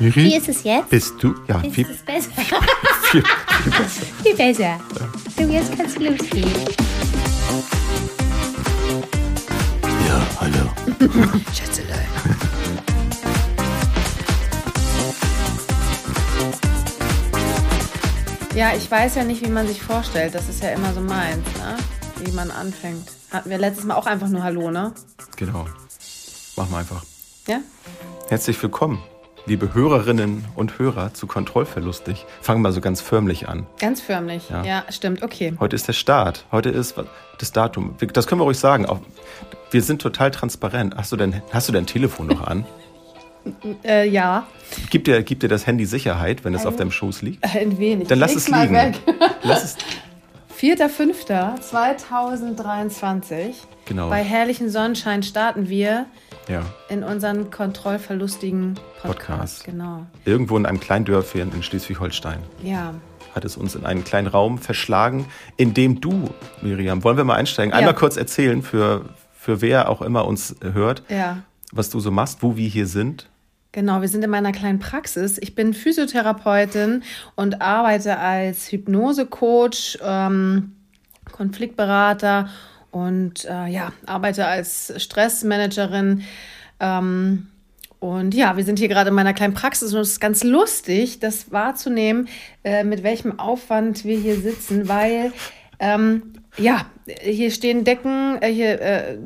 Miri? Wie ist es jetzt? Bist du? Ja, Ist viel, es besser? viel, viel besser. Viel besser. So, jetzt kannst du losgehen. Ja, hallo. Schätzelein. Ja, ich weiß ja nicht, wie man sich vorstellt. Das ist ja immer so meins, ne? Wie man anfängt. Hatten wir letztes Mal auch einfach nur Hallo, ne? Genau. Machen wir einfach. Ja? Herzlich willkommen, liebe Hörerinnen und Hörer zu Kontrollverlustig. Fangen wir so ganz förmlich an. Ganz förmlich. Ja. Ja, stimmt. Okay. Heute ist der Start. Heute ist das Datum. Das können wir ruhig sagen. Wir sind total transparent. Hast du dein, hast du dein Telefon noch an? Äh, ja, Gibt dir, gibt dir das Handy Sicherheit, wenn es auf deinem Schoß liegt? ein wenig. Dann lass Leg's es liegen. weg. Lass es. 4.5.2023. Genau. Bei herrlichen Sonnenschein starten wir Ja. in unseren kontrollverlustigen Podcast. Podcast. Genau. Irgendwo in einem kleinen Dörfchen in Schleswig-Holstein Ja. hat es uns in einen kleinen Raum verschlagen, in dem du, Miriam, wollen wir mal einsteigen? Einmal Ja. kurz erzählen, für, für wer auch immer uns hört, Ja. was du so machst, wo wir hier sind. Genau, wir sind in meiner kleinen Praxis. Ich bin Physiotherapeutin und arbeite als Hypnosecoach, ähm, Konfliktberater und äh, ja, arbeite als Stressmanagerin. Ähm, und ja, wir sind hier gerade in meiner kleinen Praxis und es ist ganz lustig, das wahrzunehmen, äh, mit welchem Aufwand wir hier sitzen, weil ähm, ja, hier stehen Decken, äh, hier äh,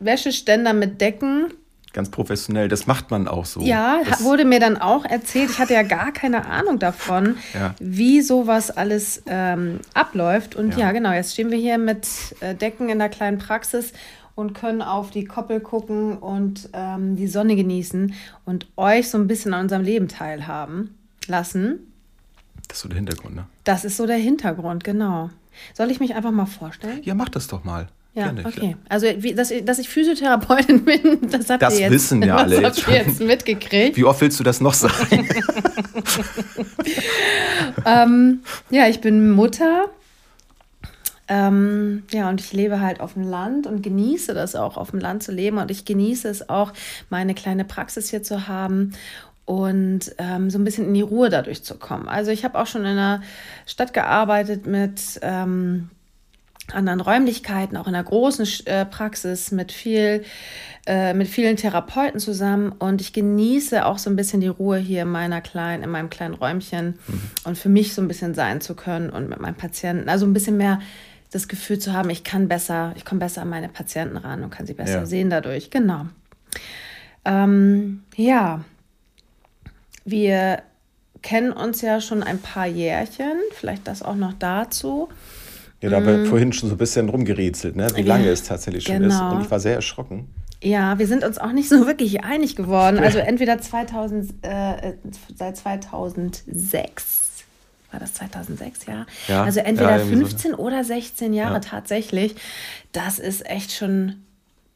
Wäscheständer mit Decken Ganz professionell, das macht man auch so. ja, das, wurde mir dann auch erzählt. Ich hatte ja gar keine Ahnung davon, Ja. wie sowas alles ähm, abläuft. Und Ja. ja. genau, jetzt stehen wir hier mit äh, Decken in der kleinen Praxis und können auf die Koppel gucken und ähm, die Sonne genießen und euch so ein bisschen an unserem Leben teilhaben lassen. das ist so der Hintergrund, ne? Das ist so der Hintergrund, genau. Soll ich mich einfach mal vorstellen? Ja, mach das doch mal. Ja, Gerne. okay. Also, wie, dass, ich- dass ich Physiotherapeutin bin, das habt Das ihr jetzt, wissen ja alle das jetzt schon. jetzt mitgekriegt. Wie oft willst du das noch sagen? ähm, ja, ich bin Mutter. Ähm, ja, und ich lebe halt auf dem Land und genieße das auch, auf dem Land zu leben. Und ich genieße es auch, meine kleine Praxis hier zu haben und ähm, so ein bisschen in die Ruhe dadurch zu kommen. Also ich habe auch schon in einer Stadt gearbeitet mit ähm, anderen Räumlichkeiten, auch in einer großen äh, Praxis mit viel, äh, mit vielen Therapeuten zusammen und ich genieße auch so ein bisschen die Ruhe hier in meiner kleinen, in meinem kleinen Räumchen und für mich so ein bisschen sein zu können und mit meinen Patienten, also ein bisschen mehr das Gefühl zu haben, ich kann besser, ich komme besser an meine Patienten ran und kann sie besser Ja. sehen dadurch. Genau. Ähm, ja, wir kennen uns ja schon ein paar Jährchen, vielleicht das auch noch dazu. Ja, da haben wir vorhin schon so ein bisschen rumgerätselt, ne? wie Mhm. Ja, lange es tatsächlich schon ist. genau. Und ich war sehr erschrocken. Ja, wir sind uns auch nicht so wirklich einig geworden. Also entweder 2000, äh, seit 2006. War das 2006, ja? Ja, also ja, entweder so. 15 oder 16 Jahre Ja. tatsächlich. Das ist echt schon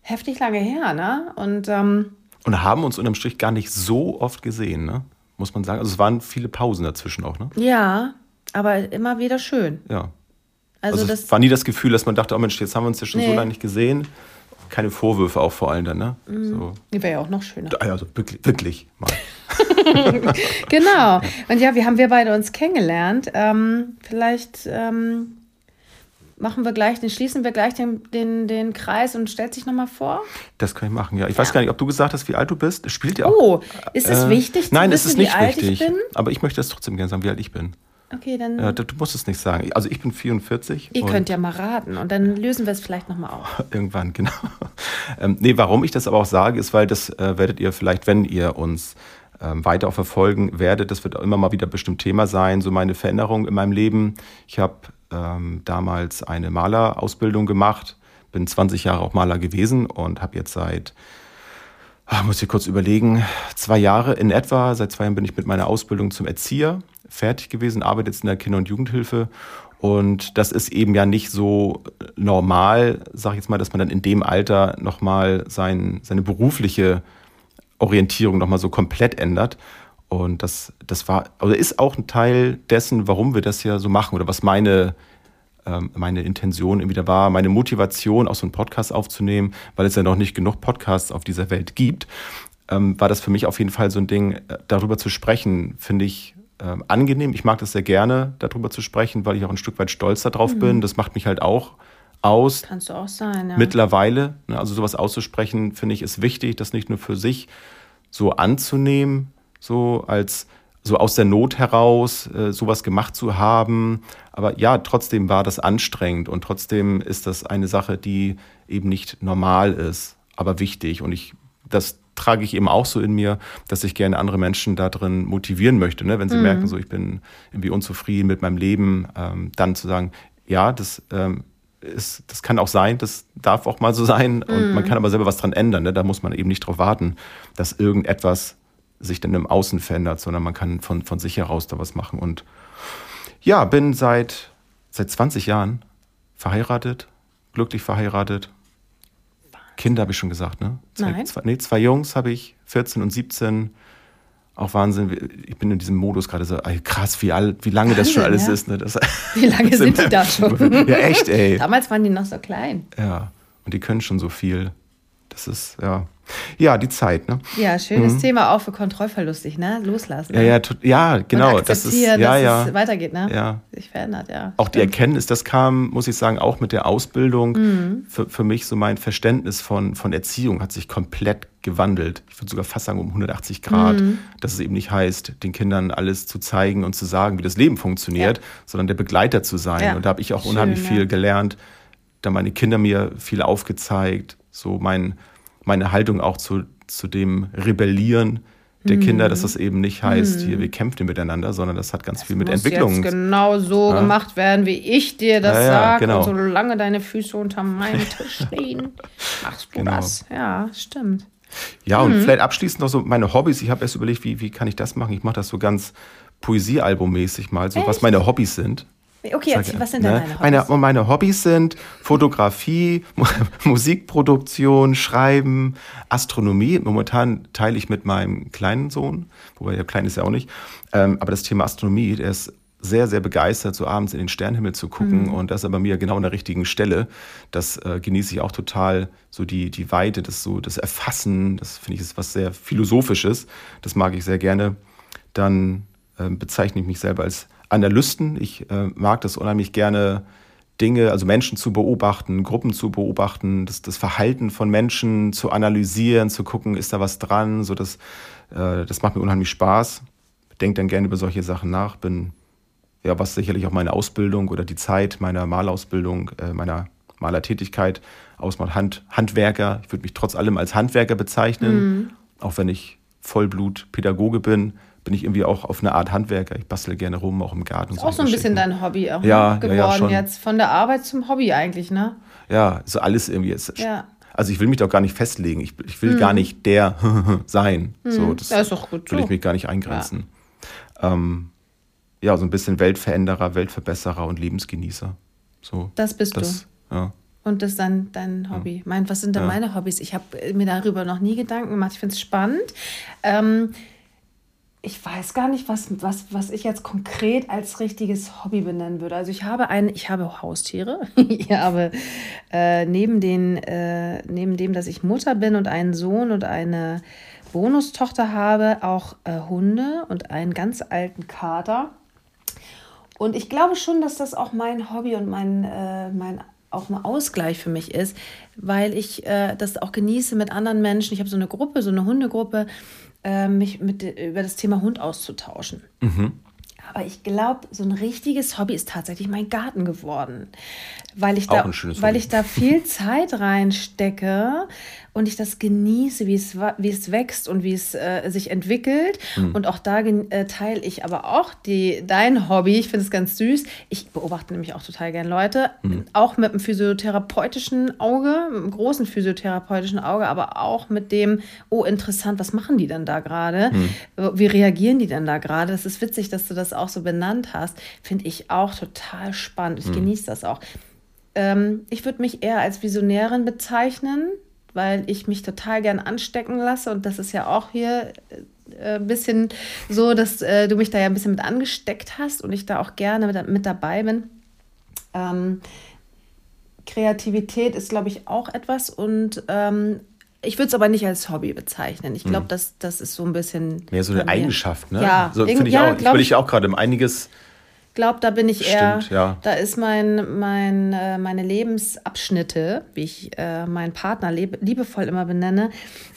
heftig lange her, ne? Und ähm, Und haben uns unterm Strich gar nicht so oft gesehen, ne? muss man sagen. Also es waren viele Pausen dazwischen auch. Ne? ja, aber immer wieder schön. Ja. Also, Also, das es war nie das Gefühl, dass man dachte, oh Mensch, jetzt haben wir uns ja schon so Nee. lange nicht gesehen. Keine Vorwürfe auch vor allem dann, ne? Mhm. So. wäre ja auch noch schöner. Also wirklich, wirklich mal. Genau. Und ja, wie haben wir beide uns kennengelernt? Ähm, vielleicht ähm, machen wir gleich, den schließen wir gleich den, den, den Kreis und stellt sich nochmal vor. Das kann ich machen, ja. Ich weiß gar nicht, ob du gesagt hast, wie alt du bist. Spielt ja auch. Oh, ist es Äh, wichtig zu Nein, wissen, es ist nicht wichtig. ich? Aber ich möchte das trotzdem gerne sagen, wie alt ich bin. Okay, dann Ja, du, du musst es nicht sagen. Also ich bin 44. ihr könnt ja mal raten und dann lösen wir es vielleicht nochmal auf. Irgendwann, genau. Ähm, nee, warum ich das aber auch sage, ist, weil das äh, werdet ihr vielleicht, wenn ihr uns ähm, weiter auch verfolgen werdet, das wird auch immer mal wieder bestimmt Thema sein, so meine Veränderung in meinem Leben. Ich habe ähm, damals eine Malerausbildung gemacht, bin 20 Jahre auch Maler gewesen und habe jetzt seit, ah, muss ich kurz überlegen, zwei Jahre in etwa, seit zwei Jahren bin ich mit meiner Ausbildung zum Erzieher fertig gewesen, arbeite jetzt in der Kinder- und Jugendhilfe und das ist eben ja nicht so normal, sag ich jetzt mal, dass man dann in dem Alter nochmal sein, seine berufliche Orientierung nochmal so komplett ändert. Und das, das war, oder ist auch ein Teil dessen, warum wir das ja so machen oder was meine, ähm, meine Intention irgendwie da war, meine Motivation, auch so einen Podcast aufzunehmen, weil es ja noch nicht genug Podcasts auf dieser Welt gibt. ähm, war das für mich auf jeden Fall so ein Ding, äh, darüber zu sprechen, finde ich ähm, angenehm. Ich mag das sehr gerne, darüber zu sprechen, weil ich auch ein Stück weit stolz darauf mhm. bin. Das macht mich halt auch aus. Kannst du auch sein, ja. Mittlerweile, ne, also sowas auszusprechen, finde ich, ist wichtig, das nicht nur für sich so anzunehmen, so als so aus der Not heraus äh, sowas gemacht zu haben. Aber ja, trotzdem war das anstrengend und trotzdem ist das eine Sache, die eben nicht normal ist, aber wichtig. Und ich, das trage ich eben auch so in mir, dass ich gerne andere Menschen da drin motivieren möchte. Ne? Wenn sie mhm. merken, so ich bin irgendwie unzufrieden mit meinem Leben, ähm, dann zu sagen, ja, das ähm, ist, das kann auch sein, das darf auch mal so sein und man kann aber selber was dran ändern. Ne? Da muss man eben nicht darauf warten, dass irgendetwas sich dann im Außen verändert, sondern man kann von, von sich heraus da was machen. Und ja, bin seit, seit 20 Jahren verheiratet, glücklich verheiratet. Kinder habe ich schon gesagt, ne? Zwei, Nein. Zwei, nee, zwei Jungs habe ich, 14 und 17 auch Wahnsinn. Ich bin in diesem Modus gerade so, ey, krass, wie, all, wie lange Wahnsinn, das schon alles ja? ist. Ne? Das, wie lange sind die da schon? ja, echt, ey. Damals waren die noch so klein. Ja, und die können schon so viel. Das ist, ja. Ja, die Zeit, ne? Ja, schönes mhm. Thema auch für kontrollverlustig, ne? Loslassen. Ja, ja, ja genau. Und das ist, ja, dass ja. es weitergeht, ne? Ja. Sich verändert, ja. Auch Stimmt. die Erkenntnis, das kam, muss ich sagen, auch mit der Ausbildung. Mhm. Für, für mich so mein Verständnis von, von Erziehung hat sich komplett gewandelt. Ich würde sogar fast sagen um 180 Grad. Mhm. Dass es eben nicht heißt, den Kindern alles zu zeigen und zu sagen, wie das Leben funktioniert, ja. sondern der Begleiter zu sein. Ja. Und da habe ich auch Schön, unheimlich viel gelernt. Da meine Kinder mir viel aufgezeigt. So mein, meine Haltung auch zu zu dem Rebellieren der Kinder, dass das eben nicht heißt, hier, wir kämpfen miteinander, sondern das hat ganz das viel mit Entwicklung. Jetzt genau so ja. gemacht werden, wie ich dir das ja, ja, sage. Genau. Und solange deine Füße unter meinem Tisch stehen, machst du genau. das. Ja, stimmt. Ja, und mhm. vielleicht abschließend noch so meine Hobbys. Ich habe erst überlegt, wie, wie kann ich das machen? Ich mache das so ganz Poesiealbummäßig mal, so Echt? was meine Hobbys sind. Okay, jetzt, was sind denn ne? deine Hobbys? Meine, meine Hobbys sind Fotografie, Musikproduktion, Schreiben, Astronomie. Momentan teile ich mit meinem kleinen Sohn, wobei er klein ist ja auch nicht. Ähm, aber das Thema Astronomie, der ist sehr, sehr begeistert, so abends in den Sternenhimmel zu gucken. Mhm. Und das ist bei mir genau an der richtigen Stelle. Das äh, genieße ich auch total. So die, die Weite, das so, das Erfassen, das finde ich ist was sehr Philosophisches. Das mag ich sehr gerne. Dann äh, bezeichne ich mich selber als Analysten. Ich äh, mag das unheimlich gerne, Dinge, also Menschen zu beobachten, Gruppen zu beobachten, das, das Verhalten von Menschen zu analysieren, zu gucken, ist da was dran. So das, äh, das macht mir unheimlich Spaß. Denke dann gerne über solche Sachen nach. Bin, ja, was sicherlich auch meine Ausbildung oder die Zeit meiner Malausbildung, äh, meiner Malertätigkeit ausmacht. Hand, Handwerker. Ich würde mich trotz allem als Handwerker bezeichnen, mhm. auch wenn ich Vollblut-Pädagoge bin bin ich irgendwie auch auf eine Art Handwerker. Ich bastel gerne rum, auch im Garten. Ist auch so ein bisschen dein Hobby auch ja, ne? geworden ja, ja, jetzt. Von der Arbeit zum Hobby eigentlich, ne? Ja, so alles irgendwie. Ist, ja. Also ich will mich doch gar nicht festlegen. Ich, ich will hm. gar nicht der sein. Hm. So, das, das ist doch gut will so. ich mich gar nicht eingrenzen. Ja. Ähm, ja, so ein bisschen Weltveränderer, Weltverbesserer und Lebensgenießer. So, das bist das, du. Ja. Und das ist dann dein Hobby. Ja. Mein, was sind denn ja. meine Hobbys? Ich habe mir darüber noch nie Gedanken gemacht. Ich finde es spannend. Ähm, ich weiß gar nicht, was, was, was ich jetzt konkret als richtiges Hobby benennen würde. Also ich habe ein, ich habe Haustiere. ich habe äh, neben, den, äh, neben dem, dass ich Mutter bin und einen Sohn und eine Bonustochter habe, auch äh, Hunde und einen ganz alten Kater. Und ich glaube schon, dass das auch mein Hobby und mein, äh, mein auch ein Ausgleich für mich ist, weil ich äh, das auch genieße mit anderen Menschen. Ich habe so eine Gruppe, so eine Hundegruppe äh, mich mit, über das Thema Hund auszutauschen. Mhm. Aber ich glaube, so ein richtiges Hobby ist tatsächlich mein Garten geworden. Weil ich, da, weil ich da viel Zeit reinstecke und ich das genieße, wie es, wie es wächst und wie es äh, sich entwickelt. Mhm. Und auch da äh, teile ich aber auch die, dein Hobby. Ich finde es ganz süß. Ich beobachte nämlich auch total gern Leute, mhm. auch mit einem physiotherapeutischen Auge, einem großen physiotherapeutischen Auge, aber auch mit dem, oh, interessant, was machen die denn da gerade? Mhm. Wie reagieren die denn da gerade? Das ist witzig, dass du das auch so benannt hast. Finde ich auch total spannend. Ich mhm. genieße das auch. Ähm, ich würde mich eher als Visionärin bezeichnen weil ich mich total gern anstecken lasse. Und das ist ja auch hier äh, ein bisschen so, dass äh, du mich da ja ein bisschen mit angesteckt hast und ich da auch gerne mit, mit dabei bin. Ähm, Kreativität ist, glaube ich, auch etwas und ähm, ich würde es aber nicht als Hobby bezeichnen. Ich glaube, das, das ist so ein bisschen. Mehr so eine. Eigenschaft, ne? Ja, so finde ich ja, auch. Ich ich auch gerade um einiges. Glaube, da bin ich eher, Stimmt, ja. da ist mein, mein, äh, meine Lebensabschnitte, wie ich äh, meinen Partner lieb, liebevoll immer benenne,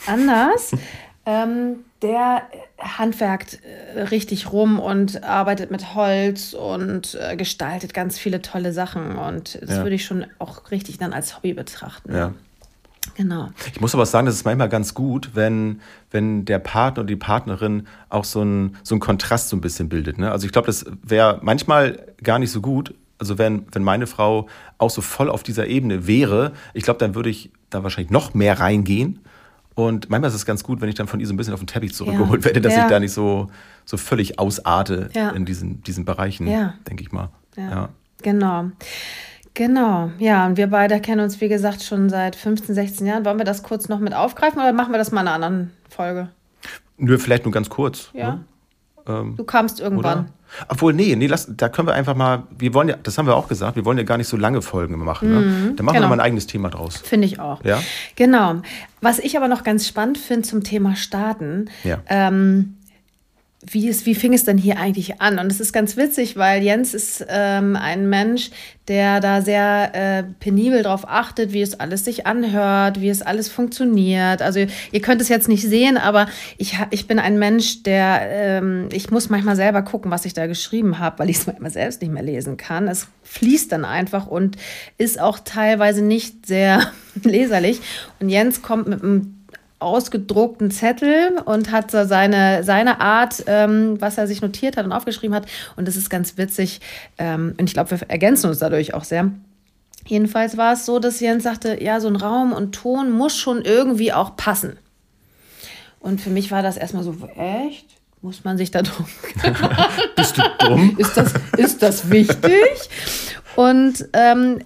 anders. ähm, der handwerkt äh, richtig rum und arbeitet mit Holz und gestaltet ganz viele tolle Sachen. Und das Ja. würde ich schon auch richtig dann als Hobby betrachten. Ja. Genau. Ich muss aber sagen, das ist manchmal ganz gut, wenn, wenn der Partner oder die Partnerin auch so einen so einen Kontrast so ein bisschen bildet. Ne? Also ich glaube, das wäre manchmal gar nicht so gut. Also wenn, wenn meine Frau auch so voll auf dieser Ebene wäre, ich glaube, dann würde ich da wahrscheinlich noch mehr reingehen. Und manchmal ist es ganz gut, wenn ich dann von ihr so ein bisschen auf den Teppich zurückgeholt werde, dass Ja. ich da nicht so, so völlig ausarte Ja. in diesen, diesen Bereichen, Ja. denke ich mal. Ja. Ja. Genau. Genau, ja, und wir beide kennen uns, wie gesagt, schon seit 15, 16 Jahren. Wollen wir das kurz noch mit aufgreifen oder machen wir das mal in einer anderen Folge? Nur vielleicht nur ganz kurz. Ja. Ne? Ähm, Du kamst irgendwann. Oder? Obwohl, nee, nee, lass, da können wir einfach mal, wir wollen ja, das haben wir auch gesagt, wir wollen ja gar nicht so lange Folgen machen. Ne? Da machen genau. wir mal ein eigenes Thema draus. Finde ich auch. Ja? Genau. Was ich aber noch ganz spannend finde zum Thema Starten, Ja. ähm, wie, ist, wie fing es denn hier eigentlich an? Und es ist ganz witzig, weil Jens ist ähm, ein Mensch, der da sehr äh, penibel drauf achtet, wie es alles sich anhört, wie es alles funktioniert. Also ihr könnt es jetzt nicht sehen, aber ich, ich bin ein Mensch, der, ähm, ich muss manchmal selber gucken, was ich da geschrieben habe, weil ich es manchmal selbst nicht mehr lesen kann. Es fließt dann einfach und ist auch teilweise nicht sehr leserlich. Und Jens kommt mit einem ausgedruckten Zettel und hat so seine, seine Art, ähm, was er sich notiert hat und aufgeschrieben hat. Und das ist ganz witzig. Ähm, und ich glaube, wir ergänzen uns dadurch auch sehr. Jedenfalls war es so, dass Jens sagte, ja, so ein Raum und Ton muss schon irgendwie auch passen. Und für mich war das erstmal so, echt? Muss man sich da drum Bist du dumm? ist das, ist das wichtig? Und ähm,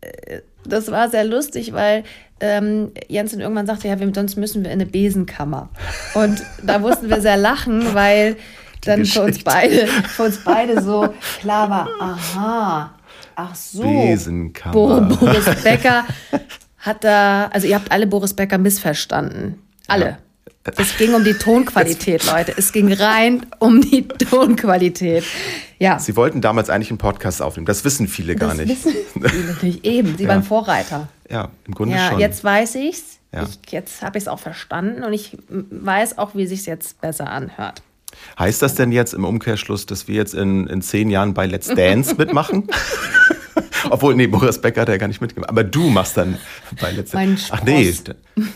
äh, das war sehr lustig, weil ähm, Jens dann irgendwann sagte, ja, wir, sonst müssen wir in eine Besenkammer. Und da mussten wir sehr lachen, weil dann für uns beide, für uns beide so klar war, aha, ach so. Besenkammer. Bo Boris Becker hat da, also ihr habt alle Boris Becker missverstanden. Alle. Es ging um die Tonqualität, Leute. Es ging rein um die Tonqualität. Ja. Sie wollten damals eigentlich einen Podcast aufnehmen. Das wissen viele gar das nicht. wissen viele nicht. Eben, sie Ja. waren Vorreiter. Ja, im Grunde Ja, schon. jetzt weiß ich's. Ja. Ich, jetzt habe ich es auch verstanden und ich weiß auch, wie sich's jetzt besser anhört. Heißt das denn jetzt im Umkehrschluss, dass wir jetzt in, in zehn Jahren bei Let's Dance mitmachen? Obwohl, nee, Boris Becker hat ja gar nicht mitgemacht. Aber du machst dann bei Let's Dance. Ach nee,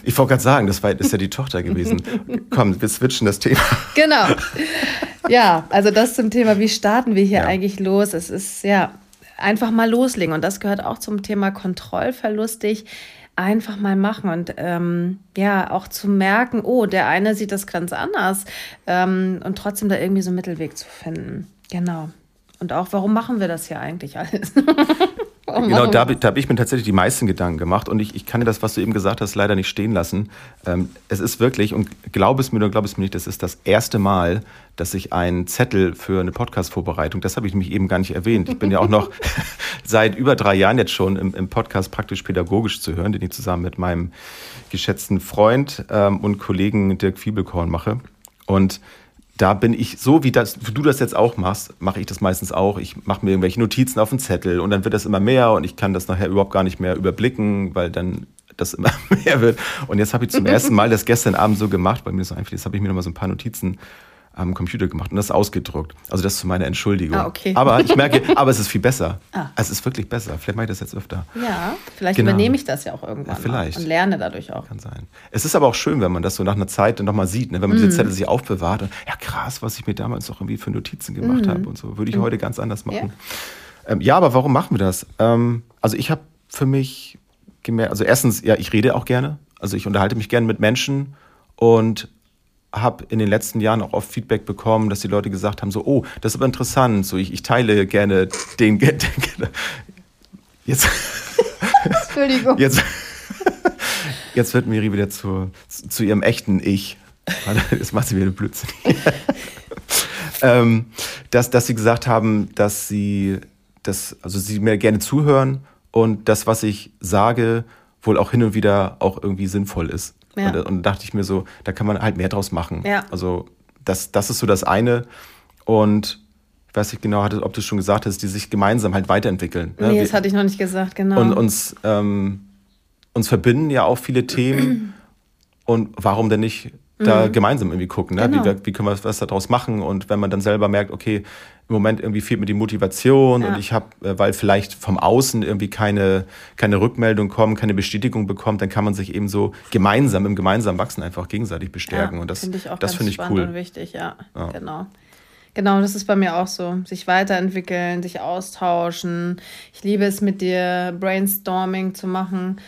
ich wollte gerade sagen, das war, ist ja die Tochter gewesen. Komm, wir switchen das Thema. Genau. Ja, also das zum Thema, wie starten wir hier Ja. eigentlich los? Es ist ja einfach mal loslegen und das gehört auch zum Thema Kontrollverlustig. Einfach mal machen und ähm, ja, auch zu merken, oh, der eine sieht das ganz anders ähm, und trotzdem da irgendwie so einen Mittelweg zu finden. Genau. Und auch, warum machen wir das hier eigentlich alles? Warum Genau, da, da habe ich mir tatsächlich die meisten Gedanken gemacht und ich, ich kann dir das, was du eben gesagt hast, leider nicht stehen lassen. Ähm, es ist wirklich, und glaub es mir oder glaub es mir nicht, das ist das erste Mal, dass ich einen Zettel für eine Podcast-Vorbereitung, das habe ich nämlich eben gar nicht erwähnt. Ich bin ja auch noch seit über drei Jahren jetzt schon im, im Podcast praktisch pädagogisch zu hören, den ich zusammen mit meinem geschätzten Freund ähm, und Kollegen Dirk Fiebelkorn mache. Und da bin ich so, wie, das, du das jetzt auch machst, mache ich das meistens auch. Ich mache mir irgendwelche Notizen auf den Zettel und dann wird das immer mehr und ich kann das nachher überhaupt gar nicht mehr überblicken, weil dann das immer mehr wird. Und jetzt habe ich zum ersten Mal das gestern Abend so gemacht, weil mir so einfach, jetzt habe ich mir noch mal so ein paar Notizen am Computer gemacht und das ausgedruckt. Also das zu meiner Entschuldigung. Ah, okay. Aber ich merke, aber es ist viel besser. Ah. Es ist wirklich besser. Vielleicht mache ich das jetzt öfter. Ja, vielleicht Genau. übernehme ich das ja auch irgendwann Ja, vielleicht. und lerne dadurch auch. Kann sein. Es ist aber auch schön, wenn man das so nach einer Zeit dann nochmal sieht, ne? wenn man Mhm. diese Zettel sich aufbewahrt. Und, ja, krass, was ich mir damals noch irgendwie für Notizen gemacht Mhm. habe und so. Würde ich heute ganz anders machen. Ja, ähm, ja aber warum machen wir das? Ähm, also ich habe für mich gemerkt, also erstens, ja, ich rede auch gerne. Also ich unterhalte mich gerne mit Menschen und habe in den letzten Jahren auch oft Feedback bekommen, dass die Leute gesagt haben, so, oh, das ist aber interessant, so ich, ich teile gerne den, den jetzt Entschuldigung. Jetzt, jetzt wird Miri wieder zu, zu, zu ihrem echten Ich. Jetzt macht sie wieder Blödsinn. ähm, dass, dass sie gesagt haben, dass sie, dass, also sie mir gerne zuhören und das, was ich sage, wohl auch hin und wieder auch irgendwie sinnvoll ist. Ja. Und, und da dachte ich mir so, da kann man halt mehr draus machen. Ja. Also das, das ist so das eine. Und ich weiß nicht genau, ob du es schon gesagt hast, die sich gemeinsam halt weiterentwickeln. ne? Nee, das hatte ich noch nicht gesagt, genau. und uns, ähm, uns verbinden ja auch viele Themen. Und warum denn nicht da gemeinsam irgendwie gucken? Ne? Mhm. Genau. Wie, wie können wir was daraus machen? Und wenn man dann selber merkt, okay, im Moment irgendwie fehlt mir die Motivation Ja. und ich habe, äh, weil vielleicht vom Außen irgendwie keine, keine Rückmeldung kommt, keine Bestätigung bekommt, dann kann man sich eben so gemeinsam, im gemeinsamen Wachsen einfach gegenseitig bestärken. Ja, und das finde ich auch das ganz ich spannend und cool. wichtig, ja. Ja. Genau. Genau, das ist bei mir auch so. Sich weiterentwickeln, sich austauschen. Ich liebe es, mit dir Brainstorming zu machen,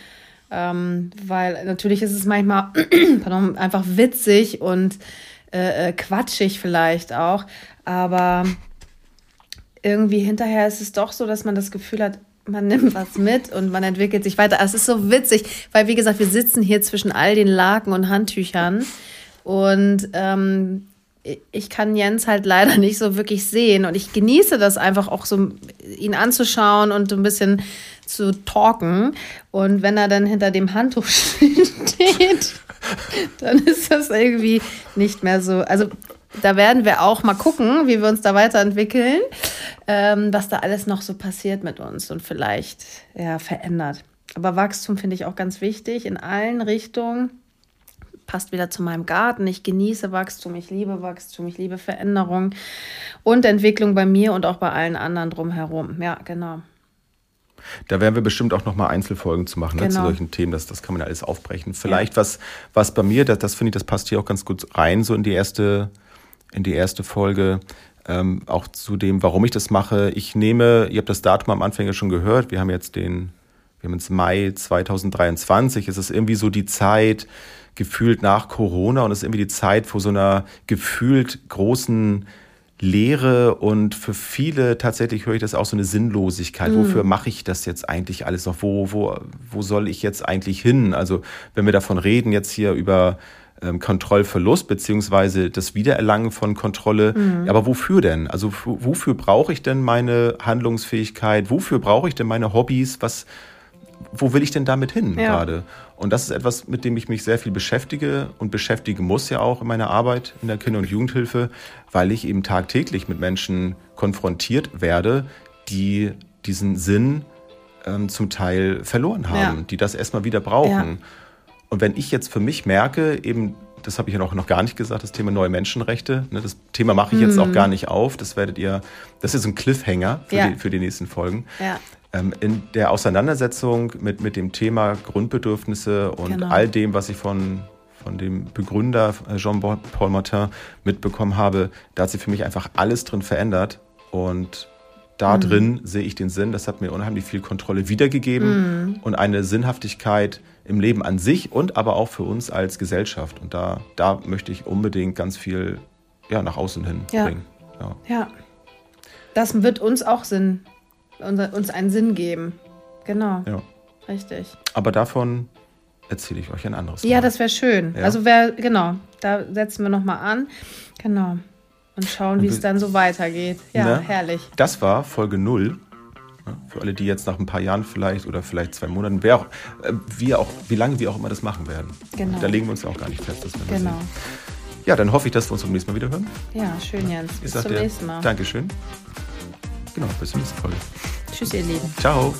ähm, weil natürlich ist es manchmal pardon, einfach witzig und äh, äh, quatschig vielleicht auch, aber irgendwie hinterher ist es doch so, dass man das Gefühl hat, man nimmt was mit und man entwickelt sich weiter. Es ist so witzig, weil wie gesagt, wir sitzen hier zwischen all den Laken und Handtüchern und ähm, ich kann Jens halt leider nicht so wirklich sehen und ich genieße das einfach auch so, ihn anzuschauen und so ein bisschen zu talken. Und wenn er dann hinter dem Handtuch steht, dann ist das irgendwie nicht mehr so. Also da werden wir auch mal gucken, wie wir uns da weiterentwickeln, ähm, was da alles noch so passiert mit uns und vielleicht ja, verändert. Aber Wachstum finde ich auch ganz wichtig in allen Richtungen. Passt wieder zu meinem Garten. Ich genieße Wachstum, ich liebe Wachstum, ich liebe Veränderung und Entwicklung bei mir und auch bei allen anderen drumherum. Ja, genau. Da werden wir bestimmt auch nochmal Einzelfolgen zu machen, ne, zu Genau. solchen Themen. Das, das kann man ja alles aufbrechen. Vielleicht was, was bei mir, das, das finde ich, das passt hier auch ganz gut rein, so in die erste, in die erste Folge. Ähm, auch zu dem, warum ich das mache. Ich nehme, ihr habt das Datum am Anfang ja schon gehört, wir haben jetzt den, wir haben jetzt Mai 2023. Es ist irgendwie so die Zeit, gefühlt nach Corona und es ist irgendwie die Zeit vor so einer gefühlt großen Leere und für viele tatsächlich höre ich das auch so eine Sinnlosigkeit. Wofür mache ich das jetzt eigentlich alles noch? Wo, wo, wo soll ich jetzt eigentlich hin? Also wenn wir davon reden, jetzt hier über ähm, Kontrollverlust beziehungsweise das Wiedererlangen von Kontrolle, ja, aber wofür denn? Also wofür brauche ich denn meine Handlungsfähigkeit? Wofür brauche ich denn meine Hobbys? Was, wo will ich denn damit hin Ja. gerade? Und das ist etwas, mit dem ich mich sehr viel beschäftige und beschäftigen muss ja auch in meiner Arbeit in der Kinder- und Jugendhilfe, weil ich eben tagtäglich mit Menschen konfrontiert werde, die diesen Sinn ähm, zum Teil verloren haben, Ja. die das erstmal wieder brauchen. Ja. Und wenn ich jetzt für mich merke, eben, das habe ich ja noch, noch gar nicht gesagt, das Thema neue Menschenrechte, ne, das Thema mache ich jetzt auch gar nicht auf, das werdet ihr, das ist ein Cliffhanger für, Mhm. Ja. die, für die nächsten Folgen. Ja. Ähm, in der Auseinandersetzung mit, mit dem Thema Grundbedürfnisse und Genau. all dem, was ich von, von dem Begründer äh, Jean-Paul Martin mitbekommen habe, da hat sich für mich einfach alles drin verändert. Und da Mhm. drin sehe ich den Sinn. Das hat mir unheimlich viel Kontrolle wiedergegeben Mhm. und eine Sinnhaftigkeit im Leben an sich und aber auch für uns als Gesellschaft. Und da, da möchte ich unbedingt ganz viel ja, nach außen hin Ja. bringen. Ja. Ja. Das wird uns auch Sinn, uns einen Sinn geben. Genau. Ja. Richtig. Aber davon erzähle ich euch ein anderes Mal. Ja, das wäre schön. Ja. Also wer, genau, da setzen wir nochmal an. Genau. Und schauen, wie es dann so weitergeht. Ja, Ne? herrlich. Das war Folge 0. Ja, Für alle, die jetzt nach ein paar Jahren vielleicht oder vielleicht zwei Monaten, wer auch, äh, wir auch, wie lange wir auch immer das machen werden. Genau. Da legen wir uns ja auch gar nicht fest. Das werden Genau. sehen. Ja, dann hoffe ich, dass wir uns beim nächsten Mal wieder hören. Ja, schön, Jens. Bis zum dir nächsten Mal. Dankeschön. Genau, bis zur nächsten Folge. Tschüss, ihr Lieben. Ciao.